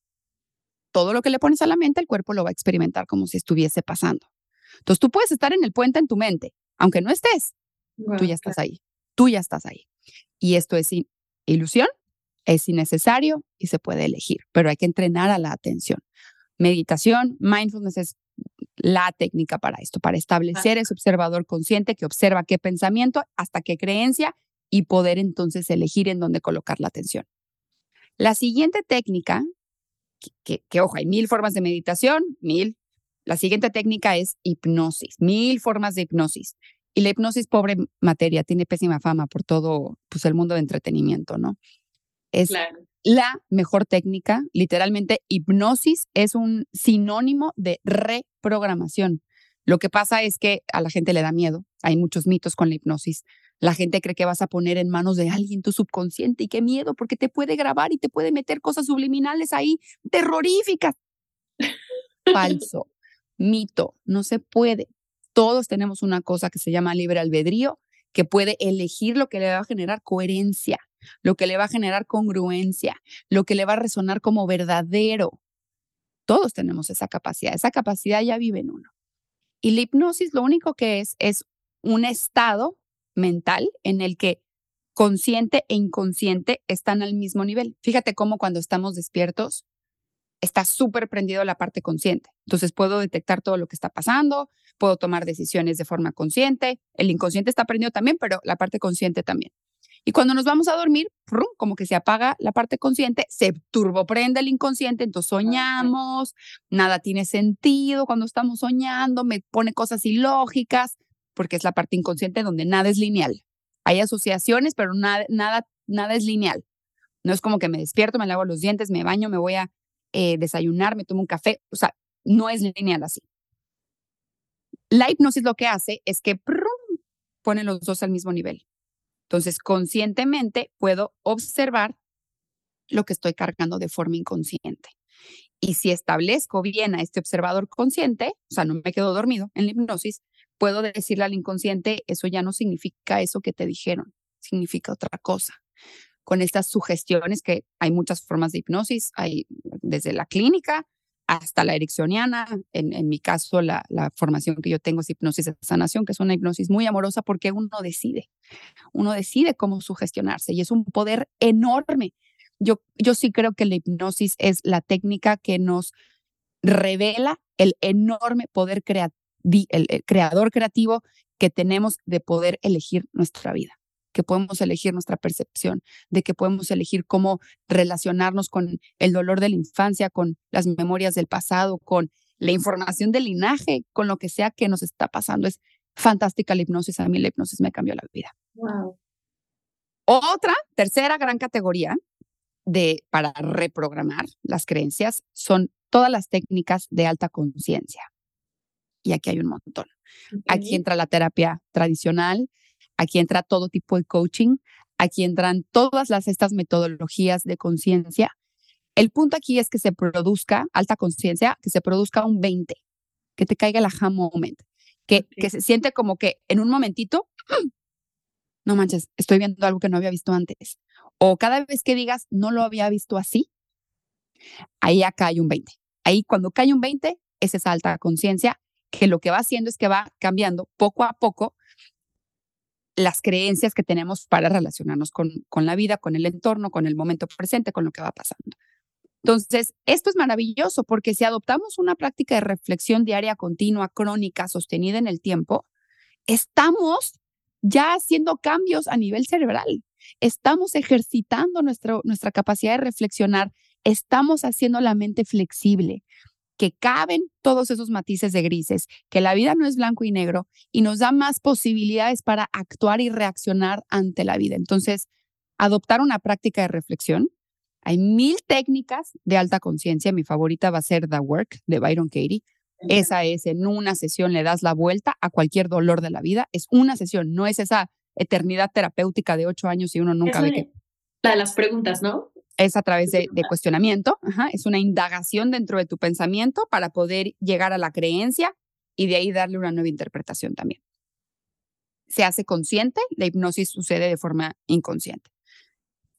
todo lo que le pones a la mente, el cuerpo lo va a experimentar como si estuviese pasando. Entonces tú puedes estar en el puente en tu mente, aunque no estés, tú ya estás ahí tú ya estás ahí. Y esto es ilusión, es innecesario y se puede elegir, pero hay que entrenar a la atención. Meditación, mindfulness es la técnica para esto, para establecer ese observador consciente que observa qué pensamiento hasta qué creencia y poder entonces elegir en dónde colocar la atención. La siguiente técnica, que, que, ojo, hay mil formas de meditación, mil. La siguiente técnica es hipnosis, mil formas de hipnosis. Y la hipnosis, pobre materia, tiene pésima fama por todo pues, el mundo de entretenimiento, ¿no? Es la mejor técnica. Literalmente, hipnosis es un sinónimo de reprogramación. Lo que pasa es que a la gente le da miedo. Hay muchos mitos con la hipnosis. La gente cree que vas a poner en manos de alguien tu subconsciente y qué miedo, porque te puede grabar y te puede meter cosas subliminales ahí terroríficas. Falso, mito, no se puede todos tenemos una cosa que se llama libre albedrío, que puede elegir lo que le va a generar coherencia, lo que le va a generar congruencia, lo que le va a resonar como verdadero. Todos tenemos esa capacidad, esa capacidad ya vive en uno. Y la hipnosis lo único que es es un estado mental en el que consciente e inconsciente están al mismo nivel. Fíjate cómo cuando estamos despiertos está súper prendido la parte consciente. Entonces puedo detectar todo lo que está pasando, puedo tomar decisiones de forma consciente. El inconsciente está prendido también, pero la parte consciente también. Y cuando nos vamos a dormir, como que se apaga la parte consciente, se turboprende el inconsciente, entonces soñamos, nada tiene sentido cuando estamos soñando, me pone cosas ilógicas, porque es la parte inconsciente donde nada es lineal. Hay asociaciones, pero nada, nada, nada es lineal. No es como que me despierto, me lavo los dientes, me baño, me voy a eh, desayunar, me tomo un café, o sea, no es lineal así. La hipnosis lo que hace es que pone los dos al mismo nivel. Entonces, conscientemente puedo observar lo que estoy cargando de forma inconsciente. Y si establezco bien a este observador consciente, o sea, no me quedo dormido en la hipnosis, puedo decirle al inconsciente, eso ya no significa eso que te dijeron, significa otra cosa con estas sugestiones que hay muchas formas de hipnosis, hay desde la clínica hasta la ericksoniana. En, mi caso, la, formación que yo tengo es hipnosis de sanación, que es una hipnosis muy amorosa porque uno decide, uno decide cómo sugestionarse y es un poder enorme. Yo, yo sí creo que la hipnosis es la técnica que nos revela el enorme poder el creador creativo que tenemos de poder elegir nuestra vida que podemos elegir nuestra percepción, de que podemos elegir cómo relacionarnos con el dolor de la infancia, con las memorias del pasado, con la información del linaje, con lo que sea que nos está pasando. Es fantástica la hipnosis. A mí la hipnosis me cambió la vida. Wow. Otra, tercera gran categoría, de, para reprogramar las creencias son todas las técnicas de alta conciencia. Y aquí hay un montón. Aquí entra la terapia tradicional, aquí entra todo tipo de coaching, aquí entran todas las, estas metodologías de conciencia. El punto aquí es que se produzca alta conciencia, que se produzca un 20, que te caiga el aha moment, que, que se siente como que en un momentito, no manches, estoy viendo algo que no había visto antes. O cada vez que digas, no lo había visto así, ahí acá hay un 20. Ahí cuando cae un 20 es esa alta conciencia que lo que va haciendo es que va cambiando poco a poco las creencias que tenemos para relacionarnos con, con la vida, con el entorno, con el momento presente, con lo que va pasando. Entonces, esto es maravilloso porque si adoptamos una práctica de reflexión diaria continua, crónica, sostenida en el tiempo, estamos ya haciendo cambios a nivel cerebral. Estamos ejercitando nuestra capacidad de reflexionar, estamos haciendo la mente flexible, que caben todos esos matices de grises, que la vida no es blanco y negro y nos da más posibilidades para actuar y reaccionar ante la vida. Entonces, adoptar una práctica de reflexión. Hay mil técnicas de alta conciencia. Mi favorita va a ser The Work de Byron Katie. Esa es en una sesión, le das la vuelta a cualquier dolor de la vida. Es una sesión, no es esa eternidad terapéutica de ocho años y uno nunca ve que... La de las preguntas, ¿no? Es a través de, cuestionamiento, es una indagación dentro de tu pensamiento para poder llegar a la creencia y de ahí darle una nueva interpretación también. Se hace consciente, la hipnosis sucede de forma inconsciente.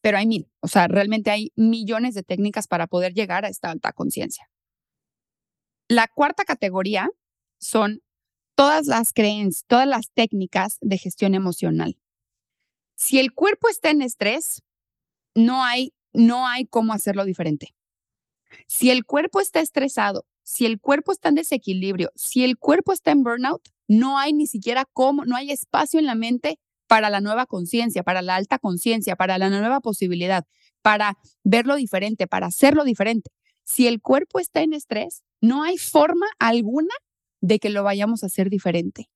Pero hay mil, o sea, realmente hay millones de técnicas para poder llegar a esta alta conciencia. La cuarta categoría son todas las creencias, todas las técnicas de gestión emocional. Si el cuerpo está en estrés, no hay no hay cómo hacerlo diferente. Si el cuerpo está estresado, si el cuerpo está en desequilibrio, si el cuerpo está en burnout, no hay ni siquiera cómo, no hay espacio en la mente para la nueva conciencia, para la alta conciencia, para la nueva posibilidad, para verlo diferente, para hacerlo diferente. Si el cuerpo está en estrés, no hay forma alguna de que lo vayamos a hacer diferente.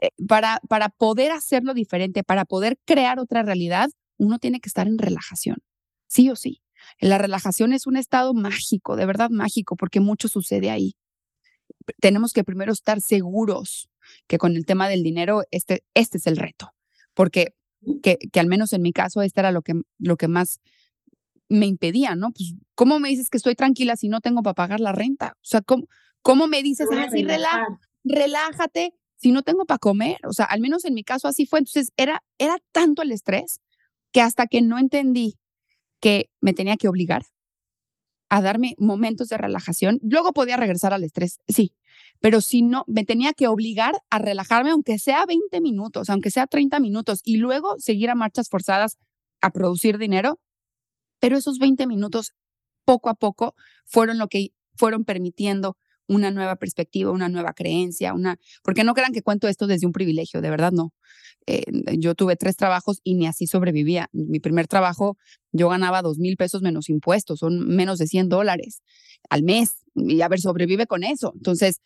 Eh, para, para poder hacerlo diferente, para poder crear otra realidad, uno tiene que estar en relajación sí o sí. La relajación es un estado mágico, de verdad mágico, porque mucho sucede ahí. Tenemos que primero estar seguros que con el tema del dinero, este, este es el reto, porque que, que al menos en mi caso, este era lo que, lo que más me impedía, ¿no? Pues, ¿cómo me dices que estoy tranquila si no tengo para pagar la renta? O sea, ¿cómo, cómo me dices así, relájate si no tengo para comer? O sea, al menos en mi caso así fue. Entonces, era, era tanto el estrés que hasta que no entendí que me tenía que obligar a darme momentos de relajación. Luego podía regresar al estrés, sí, pero si no, me tenía que obligar a relajarme, aunque sea 20 minutos, aunque sea 30 minutos, y luego seguir a marchas forzadas a producir dinero. Pero esos 20 minutos, poco a poco, fueron lo que fueron permitiendo una nueva perspectiva, una nueva creencia, una, porque no crean que cuento esto desde un privilegio, de verdad no. Eh, yo tuve tres trabajos y ni así sobrevivía. Mi primer trabajo yo ganaba dos mil pesos menos impuestos, son menos de 100 dólares al mes y a ver, sobrevive con eso. Entonces,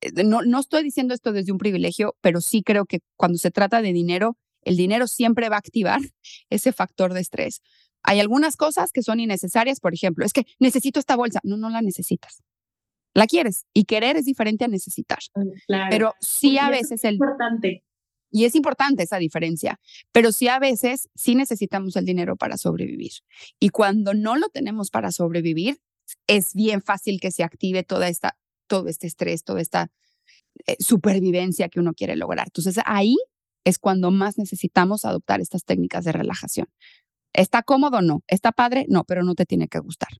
eh, no, no estoy diciendo esto desde un privilegio, pero sí creo que cuando se trata de dinero, el dinero siempre va a activar ese factor de estrés. Hay algunas cosas que son innecesarias, por ejemplo, es que necesito esta bolsa. No, no la necesitas. La quieres y querer es diferente a necesitar. Pero sí a veces el... Importante. Y es importante esa diferencia, pero sí a veces sí necesitamos el dinero para sobrevivir. Y cuando no lo tenemos para sobrevivir, es bien fácil que se active toda esta, todo este estrés, toda esta eh, supervivencia que uno quiere lograr. Entonces ahí es cuando más necesitamos adoptar estas técnicas de relajación. ¿Está cómodo? No. ¿Está padre? No, pero no te tiene que gustar.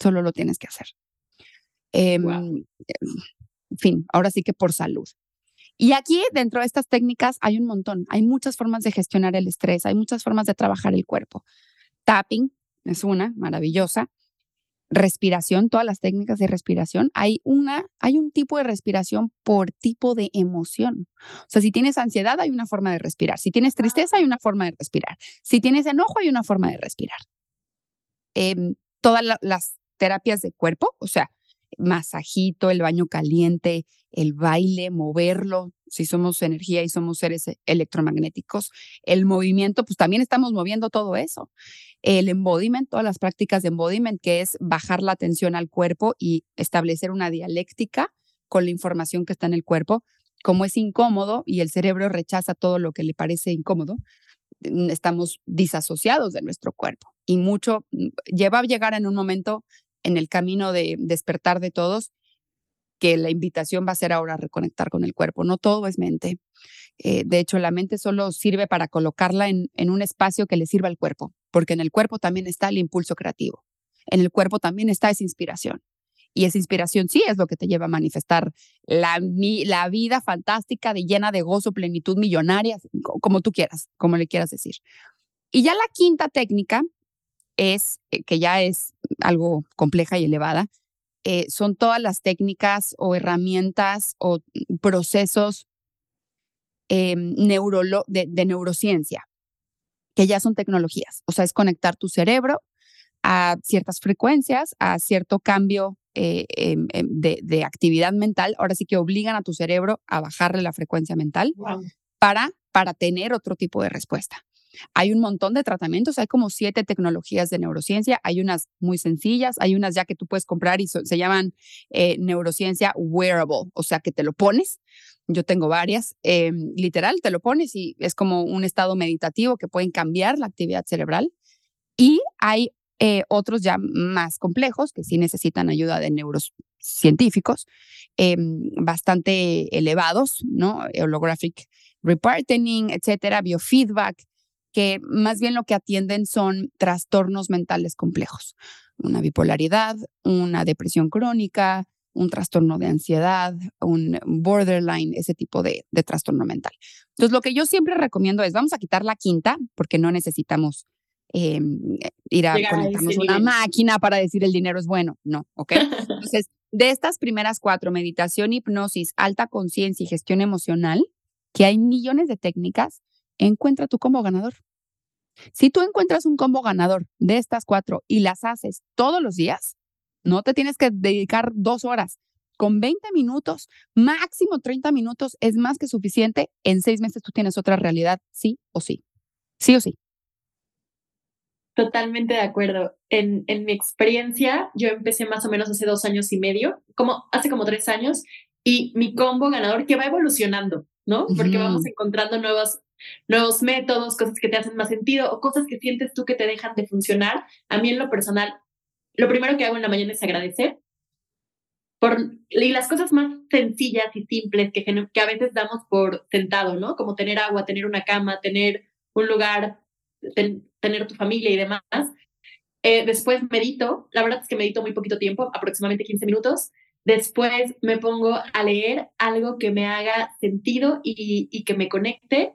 Solo lo tienes que hacer. Em, en fin, ahora sí que por salud. Y aquí, dentro de estas técnicas, hay un montón. Hay muchas formas de gestionar el estrés, hay muchas formas de trabajar el cuerpo. Tapping es una, maravillosa. Respiración, todas las técnicas de respiración. Hay, una, hay un tipo de respiración por tipo de emoción. O sea, si tienes ansiedad, hay una forma de respirar. Si tienes tristeza, hay una forma de respirar. Si tienes enojo, hay una forma de respirar. Em, todas las terapias de cuerpo, o sea, masajito, el baño caliente, el baile, moverlo, si somos energía y somos seres electromagnéticos, el movimiento, pues también estamos moviendo todo eso. El embodiment, todas las prácticas de embodiment, que es bajar la atención al cuerpo y establecer una dialéctica con la información que está en el cuerpo. Como es incómodo y el cerebro rechaza todo lo que le parece incómodo, mm, estamos disasociados de nuestro cuerpo. Y mucho mm, lleva a llegar en un momento en el camino de despertar de todos que la invitación va a ser ahora reconectar con el cuerpo. No todo es mente. Eh, de hecho, la mente solo sirve para colocarla en, un espacio que le sirva al cuerpo, porque en el cuerpo también está el impulso creativo. En el cuerpo también está esa inspiración. Y esa inspiración sí es lo que te lleva a manifestar la, la vida fantástica, de llena de gozo, plenitud millonaria, como tú quieras, como le quieras decir. Y ya la quinta técnica es, eh, que ya es algo compleja y elevada, eh, son todas las técnicas o herramientas o procesos em, de, de neurociencia, que ya son tecnologías. O sea, es conectar tu cerebro a ciertas frecuencias, a cierto cambio eh, em, em, de, actividad mental, ahora sí que obligan a tu cerebro a bajarle la frecuencia mental para, para tener otro tipo de respuesta. Hay un montón de tratamientos, hay como siete tecnologías de neurociencia, hay unas muy sencillas, hay unas ya que tú puedes comprar y se llaman eh, neurociencia wearable, o sea que te lo pones. Yo tengo varias, em, literal, te lo pones y es como un estado meditativo que pueden cambiar la actividad cerebral. Y hay eh, otros ya más complejos que sí necesitan ayuda de neurocientíficos, bastante elevados, ¿no? Holographic reparting, etcétera, biofeedback, que más bien lo que atienden son trastornos mentales complejos, una bipolaridad, una depresión crónica, un trastorno de ansiedad, un borderline, ese tipo de, de trastorno mental. Entonces, lo que yo siempre recomiendo es, vamos a quitar la quinta, porque no necesitamos Em, ir a conectarnos una máquina para decir el dinero es bueno. No, ¿ok? Entonces, de estas primeras cuatro, meditación, hipnosis, alta conciencia y gestión emocional, que hay millones de técnicas, encuentra tu combo ganador. Si tú encuentras un combo ganador de estas cuatro y las haces todos los días, no te tienes que dedicar dos horas. Con 20 minutos, máximo 30 minutos, es más que suficiente. En seis meses tú tienes otra realidad, sí o sí. Sí o sí. Totalmente de acuerdo. En, en, mi experiencia, yo empecé más o menos hace dos años y medio, como hace como tres años, y mi combo ganador que va evolucionando, ¿no? Porque vamos encontrando nuevos, nuevos métodos, cosas que te hacen más sentido o cosas que sientes tú que te dejan de funcionar. A mí en lo personal, lo primero que hago en la mañana es agradecer por, y las cosas más sencillas y simples que, que a veces damos por sentado, ¿no? Como tener agua, tener una cama, tener un lugar tener tu familia y demás. Eh, después medito, la verdad es que medito muy poquito tiempo, aproximadamente 15 minutos. Después me pongo a leer algo que me haga sentido y, y que me conecte.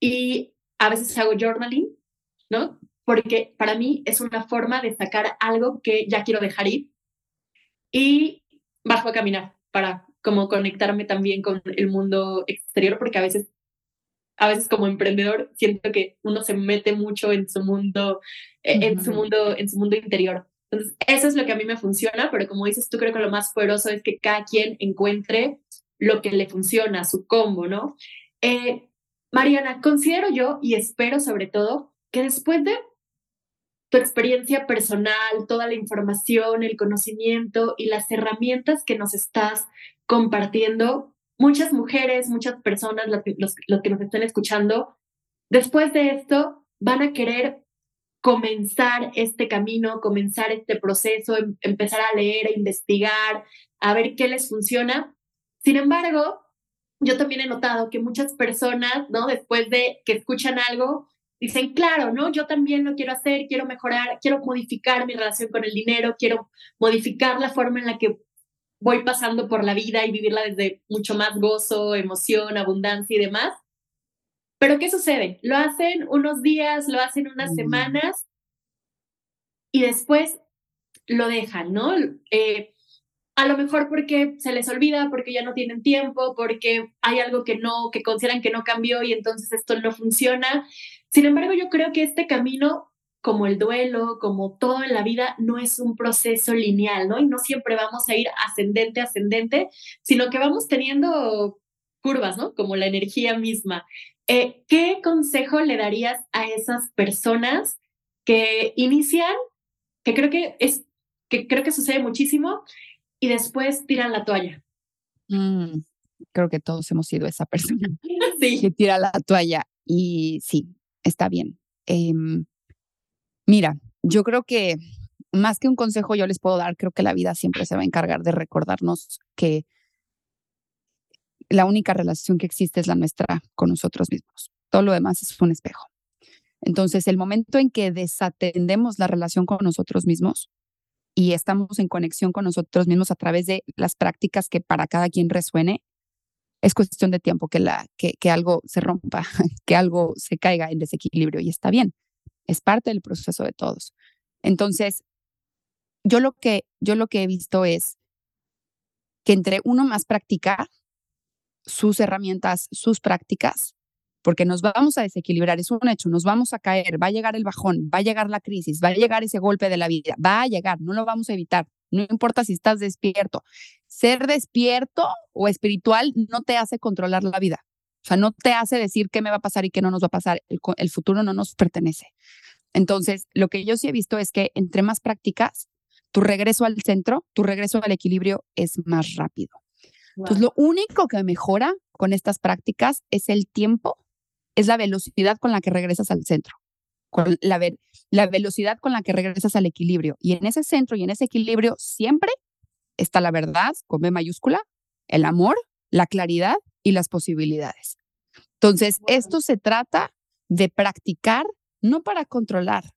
Y a veces hago journaling, ¿no? Porque para mí es una forma de sacar algo que ya quiero dejar ir. Y bajo a caminar para como conectarme también con el mundo exterior, porque a veces a veces como emprendedor siento que uno se mete mucho en su mundo, eh, en su mundo, en su mundo interior. Entonces, eso es lo que a mí me funciona, pero como dices tú, creo que lo más poderoso es que cada quien encuentre lo que le funciona, su combo, ¿no? Eh, Mariana, considero yo y espero sobre todo que después de tu experiencia personal, toda la información, el conocimiento y las herramientas que nos estás compartiendo, muchas mujeres, muchas personas, los, que nos están escuchando, después de esto van a querer comenzar este camino, comenzar este proceso, em, empezar a leer, a investigar, a ver qué les funciona. Sin embargo, yo también he notado que muchas personas, ¿no? Después de que escuchan algo, dicen, claro, ¿no? Yo también lo quiero hacer, quiero mejorar, quiero modificar mi relación con el dinero, quiero modificar la forma en la que voy pasando por la vida y vivirla desde mucho más gozo, emoción, abundancia y demás. Pero ¿qué sucede? Lo hacen unos días, lo hacen unas semanas y después lo dejan, ¿no? Eh, a lo mejor porque se les olvida, porque ya no tienen tiempo, porque hay algo que no, que consideran que no cambió y entonces esto no funciona. Sin embargo, yo creo que este camino como el duelo, como todo en la vida, no es un proceso lineal, ¿no? Y no siempre vamos a ir ascendente, ascendente, sino que vamos teniendo curvas, ¿no? Como la energía misma. Eh, ¿Qué consejo le darías a esas personas que inician, que creo que es, que creo que sucede muchísimo, y después tiran la toalla? Mm, creo que todos hemos sido esa persona sí. que tira la toalla y sí, está bien. Em, mira, yo creo que más que un consejo yo les puedo dar, creo que la vida siempre se va a encargar de recordarnos que la única relación que existe es la nuestra con nosotros mismos. Todo lo demás es un espejo. Entonces, el momento en que desatendemos la relación con nosotros mismos y estamos en conexión con nosotros mismos a través de las prácticas que para cada quien resuene, es cuestión de tiempo que, la, que, que algo se rompa, que algo se caiga en desequilibrio y está bien. Es parte del proceso de todos. Entonces, yo lo que, yo lo que he visto es que entre uno más practica sus herramientas, sus prácticas, porque nos vamos a desequilibrar, es un hecho, nos vamos a caer, va a llegar el bajón, va a llegar la crisis, va a llegar ese golpe de la vida, va a llegar, no lo vamos a evitar, no importa si estás despierto. Ser despierto o espiritual no te hace controlar la vida, o sea, no te hace decir qué me va a pasar y qué no nos va a pasar, el, el futuro no nos pertenece. Entonces, lo que yo sí he visto es que entre más prácticas, tu regreso al centro, tu regreso al equilibrio es más rápido. Entonces, lo único que mejora con estas prácticas es el tiempo, es la velocidad con la que regresas al centro, con la, la velocidad con la que regresas al equilibrio. Y en ese centro y en ese equilibrio siempre está la verdad, con B mayúscula, el amor, la claridad y las posibilidades. Entonces, esto se trata de practicar, no para controlar,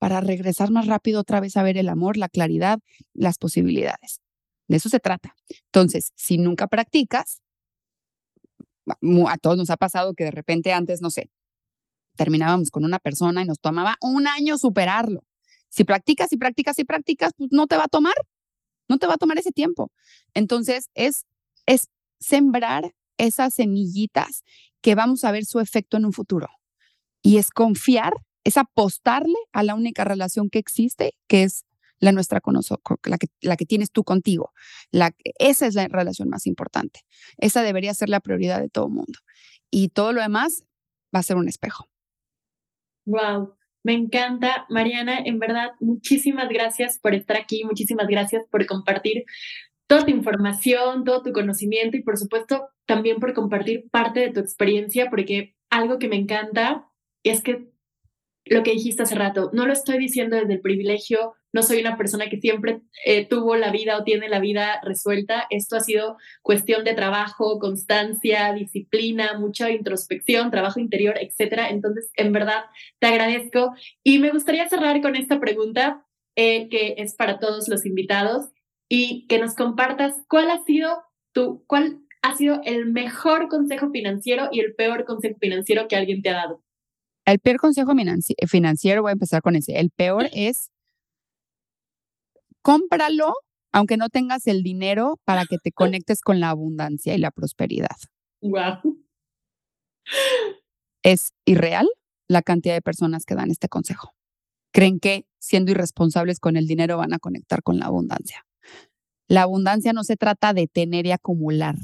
para regresar más rápido otra vez a ver el amor, la claridad, las posibilidades. De eso se trata. Entonces, si nunca practicas, a todos nos ha pasado que de repente antes, no sé, terminábamos con una persona y nos tomaba un año superarlo. Si practicas y practicas y practicas, pues no te va a tomar, no te va a tomar ese tiempo. Entonces, es, es sembrar esas semillitas que vamos a ver su efecto en un futuro. Y es confiar, es apostarle a la única relación que existe, que es la nuestra con la que, la que tienes tú contigo. La, esa es la relación más importante. Esa debería ser la prioridad de todo mundo. Y todo lo demás va a ser un espejo. Wow, me encanta, Mariana. En verdad, muchísimas gracias por estar aquí. Muchísimas gracias por compartir toda tu información, todo tu conocimiento y por supuesto también por compartir parte de tu experiencia, porque algo que me encanta es que lo que dijiste hace rato, no lo estoy diciendo desde el privilegio, no soy una persona que siempre eh, tuvo la vida o tiene la vida resuelta, esto ha sido cuestión de trabajo, constancia, disciplina, mucha introspección, trabajo interior, etcétera. Entonces, en verdad, te agradezco y me gustaría cerrar con esta pregunta eh, que es para todos los invitados y que nos compartas cuál ha sido tu, cuál ha sido el mejor consejo financiero y el peor consejo financiero que alguien te ha dado. El peor consejo financiero, voy a empezar con ese. El peor es cómpralo aunque no tengas el dinero para que te conectes con la abundancia y la prosperidad. Wow. Es irreal la cantidad de personas que dan este consejo. Creen que siendo irresponsables con el dinero van a conectar con la abundancia. La abundancia no se trata de tener y acumular.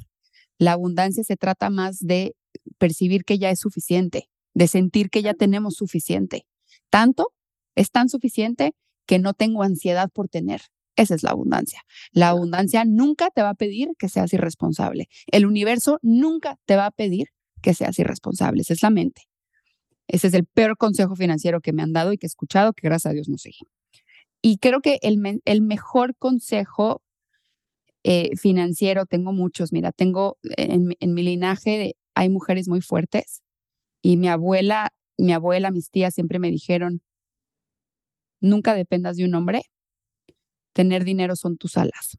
La abundancia se trata más de percibir que ya es suficiente, de sentir que ya tenemos suficiente. Tanto, es tan suficiente que no tengo ansiedad por tener. Esa es la abundancia. La abundancia nunca te va a pedir que seas irresponsable. El universo nunca te va a pedir que seas irresponsable. Esa es la mente. Ese es el peor consejo financiero que me han dado y que he escuchado, que gracias a Dios no sigue. Y creo que el, el mejor consejo eh, financiero, tengo muchos. Mira, tengo en, en mi linaje, hay mujeres muy fuertes y mi abuela, mi abuela, mis tías siempre me dijeron, nunca dependas de un hombre, tener dinero son tus alas.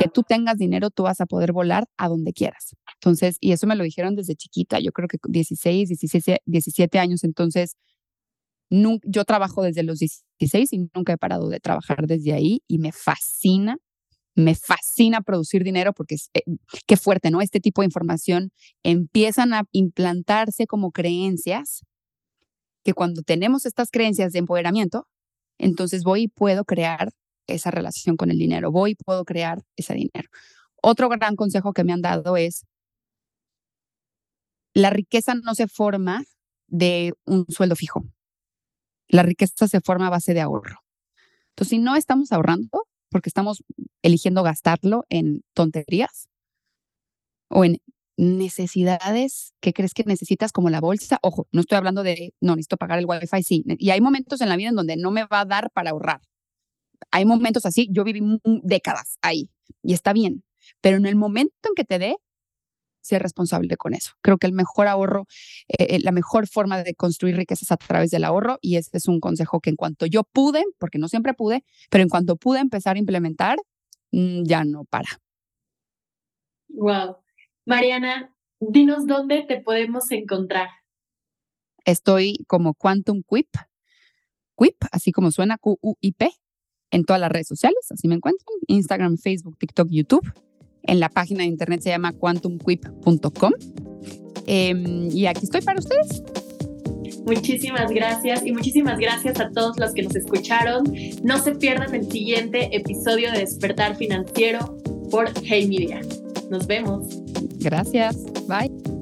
Que tú tengas dinero, tú vas a poder volar a donde quieras. Entonces, y eso me lo dijeron desde chiquita, yo creo que 16, 17, 17 años, entonces yo trabajo desde los 16 y nunca he parado de trabajar desde ahí y me fascina me fascina producir dinero porque es, eh, qué fuerte, ¿no? Este tipo de información empiezan a implantarse como creencias que cuando tenemos estas creencias de empoderamiento, entonces voy y puedo crear esa relación con el dinero, voy y puedo crear ese dinero. Otro gran consejo que me han dado es, la riqueza no se forma de un sueldo fijo. La riqueza se forma a base de ahorro. Entonces, si no estamos ahorrando, porque estamos eligiendo gastarlo en tonterías o en necesidades que crees que necesitas como la bolsa. Ojo, no estoy hablando de, no, necesito pagar el wifi, sí. Y hay momentos en la vida en donde no me va a dar para ahorrar. Hay momentos así, yo viví décadas ahí y está bien, pero en el momento en que te dé, ser responsable con eso. Creo que el mejor ahorro, eh, eh, la mejor forma de construir riquezas a través del ahorro, y ese es un consejo que en cuanto yo pude, porque no siempre pude, pero en cuanto pude empezar a implementar, mm, ya no para. Wow. Mariana, dinos dónde te podemos encontrar. Estoy como Quantum Quip, Quip, así como suena Q-U-I-P, en todas las redes sociales, así me encuentran, Instagram, Facebook, TikTok, YouTube en la página de internet se llama quantumquip.com. Em, y aquí estoy para ustedes. Muchísimas gracias y muchísimas gracias a todos los que nos escucharon. No se pierdan el siguiente episodio de Despertar Financiero por Hey Media. Nos vemos. Gracias. Bye.